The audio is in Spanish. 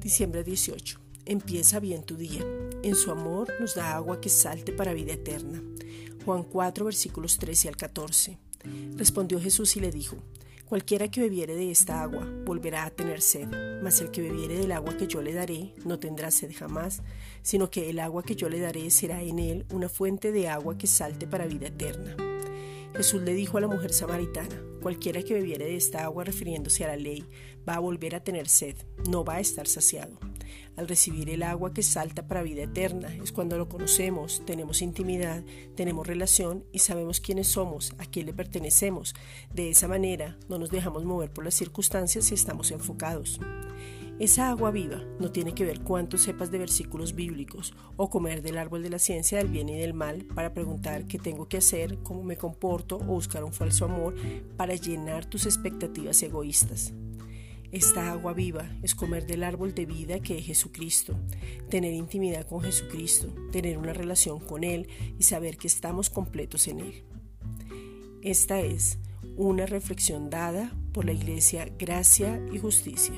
Diciembre 18. Empieza bien tu día. En su amor nos da agua que salte para vida eterna. Juan 4, versículos 13 al 14. Respondió Jesús y le dijo, Cualquiera que bebiere de esta agua volverá a tener sed, mas el que bebiere del agua que yo le daré no tendrá sed jamás, sino que el agua que yo le daré será en él una fuente de agua que salte para vida eterna. Jesús le dijo a la mujer samaritana, cualquiera que bebiere de esta agua refiriéndose a la ley, va a volver a tener sed, no va a estar saciado. Al recibir el agua que salta para vida eterna es cuando lo conocemos, tenemos intimidad, tenemos relación y sabemos quiénes somos, a quién le pertenecemos. De esa manera no nos dejamos mover por las circunstancias y estamos enfocados. Esa agua viva no tiene que ver cuánto sepas de versículos bíblicos o comer del árbol de la ciencia del bien y del mal para preguntar qué tengo que hacer, cómo me comporto o buscar un falso amor para llenar tus expectativas egoístas. Esta agua viva es comer del árbol de vida que es Jesucristo, tener intimidad con Jesucristo, tener una relación con Él y saber que estamos completos en Él. Esta es una reflexión dada por la Iglesia Gracia y Justicia.